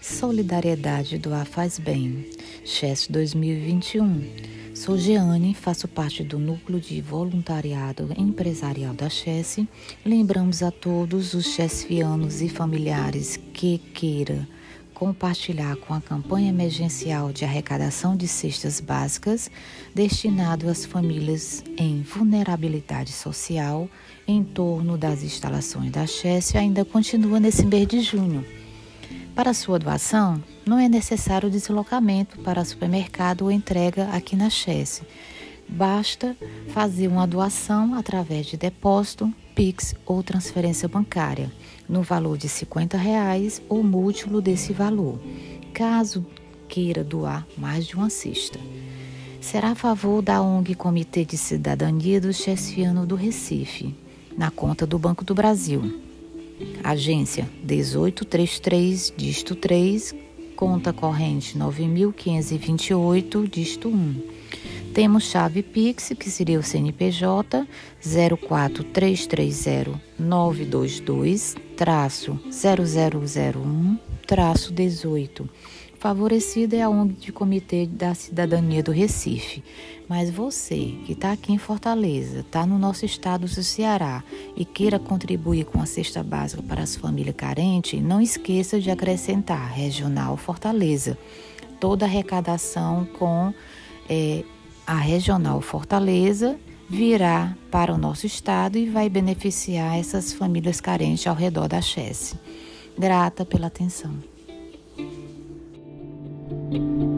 solidariedade doar faz bem. Chess 2021. Sou Jeane, faço parte do núcleo de voluntariado empresarial da Chess. Lembramos a todos os chessianos e familiares que queira compartilhar com a campanha emergencial de arrecadação de cestas básicas destinado às famílias em vulnerabilidade social em torno das instalações da Chess ainda continua nesse mês de junho. Para sua doação, não é necessário deslocamento para supermercado ou entrega aqui na Chess. Basta fazer uma doação através de depósito, Pix ou transferência bancária, no valor de 50 reais ou múltiplo desse valor, caso queira doar mais de uma cesta. Será a favor da ONG Comitê de Cidadania do Chessiano do Recife, na conta do Banco do Brasil. Agência 1833, dígito 3, conta corrente 9528, dígito 1. Temos chave Pix, que seria o CNPJ 04330 traço 0001 traço 18 Favorecida é a ONG de Comitê da Cidadania do Recife. Mas você que está aqui em Fortaleza, está no nosso estado do Ceará e queira contribuir com a cesta básica para as famílias carentes, não esqueça de acrescentar Regional Fortaleza. Toda arrecadação com é, a Regional Fortaleza virá para o nosso estado e vai beneficiar essas famílias carentes ao redor da Chesse. Grata pela atenção. Thank you